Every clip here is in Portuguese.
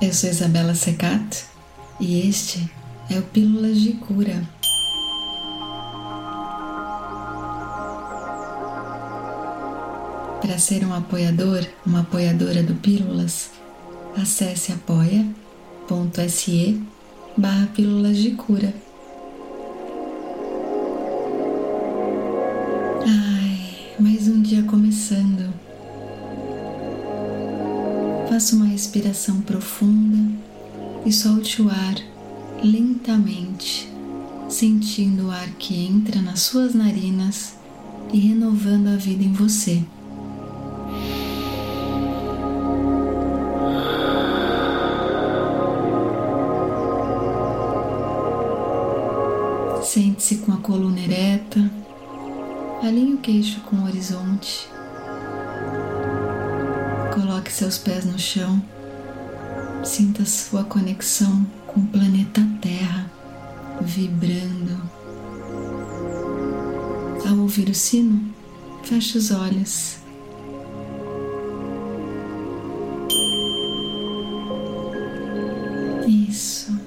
Eu sou Isabela Secato e este é o Pílulas de Cura. Para ser um apoiador, uma apoiadora do Pílulas, acesse apoia.se barra Pílulas de Cura. Ai, mais um dia começando. Faça uma respiração profunda e solte o ar lentamente, sentindo o ar que entra nas suas narinas e renovando a vida em você. Sente-se com a coluna ereta, alinhe o queixo com o horizonte Coloque seus pés no chão. Sinta sua conexão com o planeta Terra vibrando. Ao ouvir o sino, feche os olhos. Isso.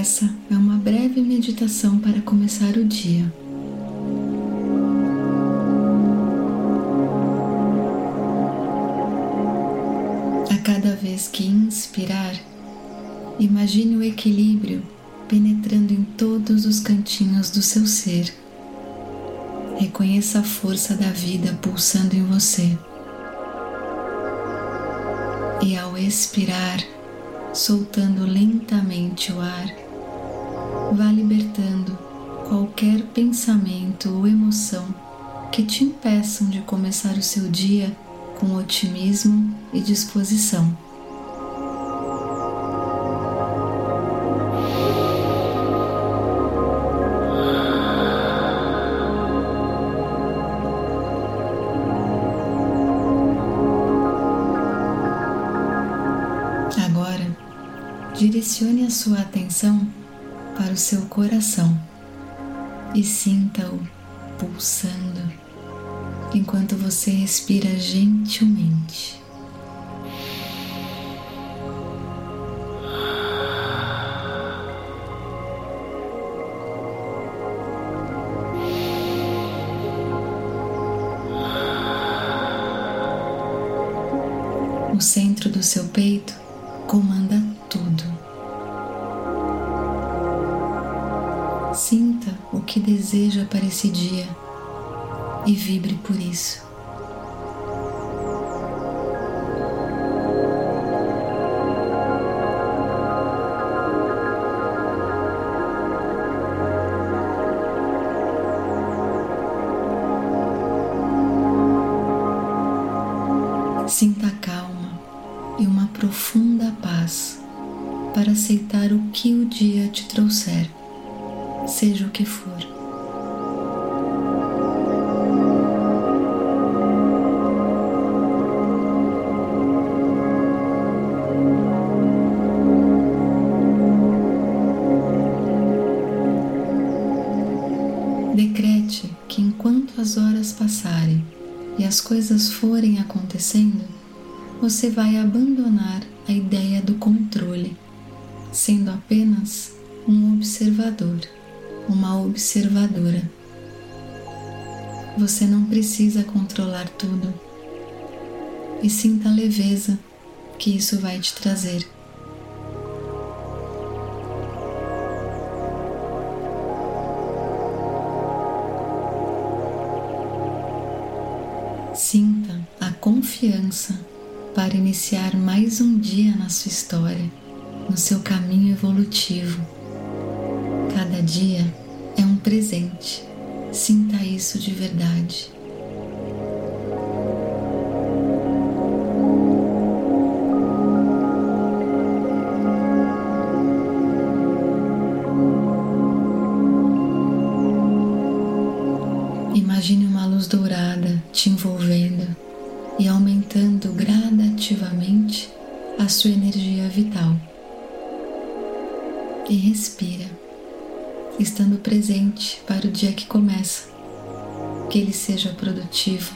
Essa é uma breve meditação para começar o dia. Cada vez que inspirar, imagine o equilíbrio penetrando em todos os cantinhos do seu ser. Reconheça a força da vida pulsando em você. E ao expirar, soltando lentamente o ar, vá libertando qualquer pensamento ou emoção que te impeçam de começar o seu dia com otimismo e disposição. Agora, direcione a sua atenção para o seu coração e sinta-o pulsando enquanto você respira gentilmente. O centro do seu peito comanda tudo. Sinta o que deseja para esse dia e vibre por isso. Sinta calma e uma profunda paz para aceitar o que o dia te trouxer, seja o que for. Decrete que enquanto as horas passarem e as coisas forem acontecendo, você vai abandonar a ideia do controle, sendo apenas um observador, uma observadora. Você não precisa controlar tudo e sinta a leveza que isso vai te trazer. Sinta a confiança para iniciar mais um dia na sua história, no seu caminho evolutivo. Cada dia é um presente. Sinta isso de verdade. Imagine uma luz dourada te envolvendo gradativamente a sua energia vital. E respira, estando presente para o dia que começa. Que ele seja produtivo,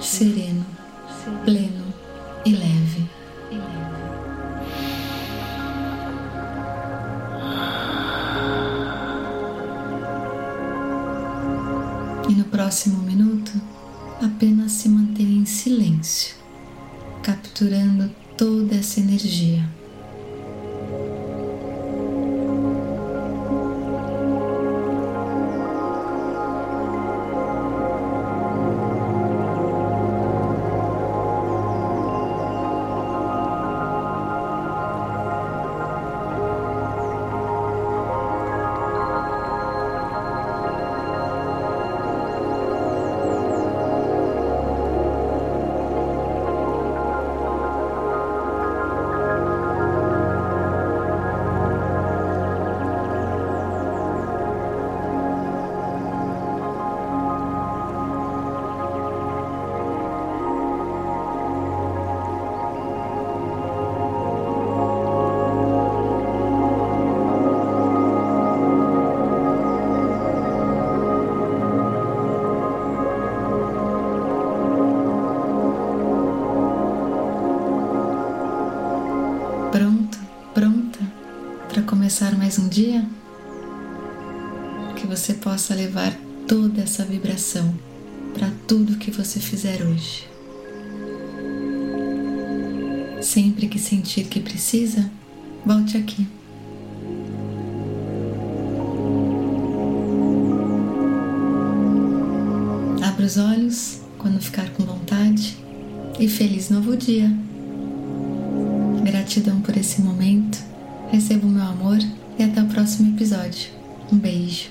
sereno, pleno e leve. E no próximo minuto, apenas se mantenha em silêncio, capturando toda essa energia. Começar mais um dia? Que você possa levar toda essa vibração para tudo que você fizer hoje. Sempre que sentir que precisa, volte aqui. Abra os olhos quando ficar com vontade e feliz novo dia! Gratidão por esse momento. Receba o meu amor e até o próximo episódio. Um beijo.